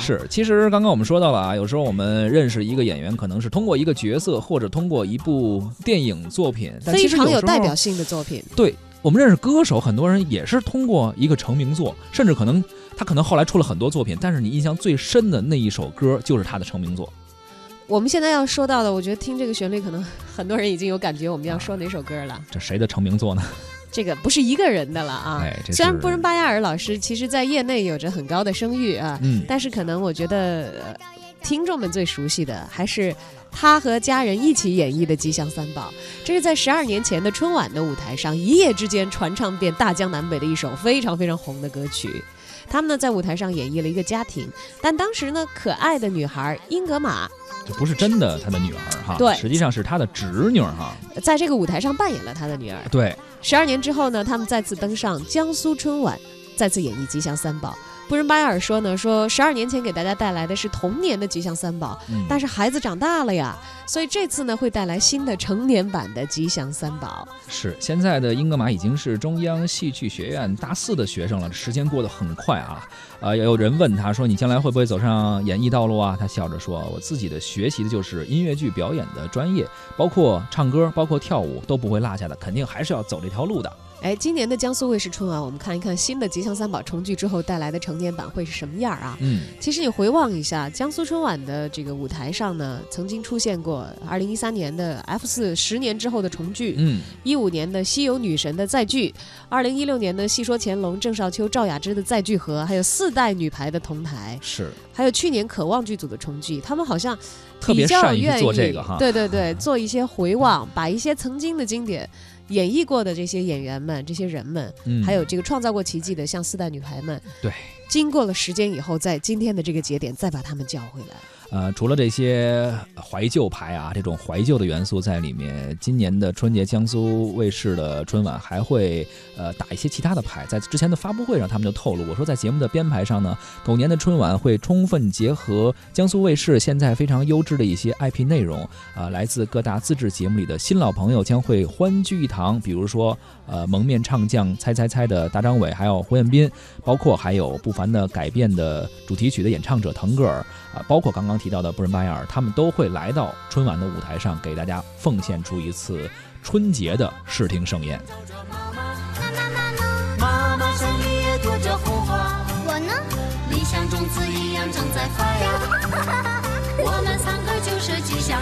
是，其实刚刚我们说到了啊，有时候我们认识一个演员，可能是通过一个角色，或者通过一部电影作品，但非其实有时候常有代表性的作品。对我们认识歌手，很多人也是通过一个成名作，甚至可能他可能后来出了很多作品，但是你印象最深的那一首歌就是他的成名作。我们现在要说到的，我觉得听这个旋律，可能 很多人已经有感觉，我们要说哪首歌了。这谁的成名作呢？这个不是一个人的了啊。哎，虽然布仁巴亚尔老师其实在业内有着很高的声誉啊，嗯，但是可能我觉得、呃听众们最熟悉的还是他和家人一起演绎的《吉祥三宝》，这是在十二年前的春晚的舞台上一夜之间传唱遍大江南北的一首非常非常红的歌曲。他们呢在舞台上演绎了一个家庭，但当时呢可爱的女孩英格玛这不是真的他的女儿哈，对实际上是他的侄女儿哈，在这个舞台上扮演了他的女儿。对，十二年之后呢，他们再次登上江苏春晚，再次演绎《吉祥三宝》。布仁巴亚尔说呢，说十二年前给大家带来的是童年的吉祥三宝，嗯，但是孩子长大了呀，所以这次呢会带来新的成年版的吉祥三宝。是现在的英格玛已经是中央戏剧学院大四的学生了，时间过得很快啊。啊，有人问他说：“你将来会不会走上演艺道路啊？”他笑着说：“我自己的学习的就是音乐剧表演的专业，包括唱歌，包括跳舞都不会落下的，肯定还是要走这条路的。哎，今年的江苏卫视春晚，我们看一看新的吉祥三宝重聚之后带来的成年版会是什么样啊？嗯，其实你回望一下，江苏春晚的这个舞台上呢，曾经出现过二零一三年的 F 四十年之后的重聚，嗯，一五年的《西游女神》的再聚，二零一六年的《戏说乾隆》郑少秋、赵雅芝的再聚合，还有四代女排的同台，是还有去年渴望剧组的重聚，他们好像特别比较善于愿意做这个哈。对对对，做一些回望，把一些曾经的经典演绎过的这些演员们、这些人们，嗯，还有这个创造过奇迹的像四代女排们，对，经过了时间以后，在今天的这个节点再把他们叫回来。呃，除了这些怀旧牌啊，这种怀旧的元素在里面，今年的春节江苏卫视的春晚还会呃打一些其他的牌。在之前的发布会上，他们就透露，我说在节目的编排上呢，狗年的春晚会充分结合江苏卫视现在非常优质的一些 IP 内容啊、来自各大自制节目里的新老朋友将会欢聚一堂，比如说呃蒙面唱将猜猜猜的大张伟，还有胡彦斌，包括还有不凡的改变的主题曲的演唱者腾格尔。啊，包括刚刚提到的布仁巴雅尔，他们都会来到春晚的舞台上，给大家奉献出一次春节的视听盛宴。我呢？你像种子一样正在发芽。我们三个就是吉祥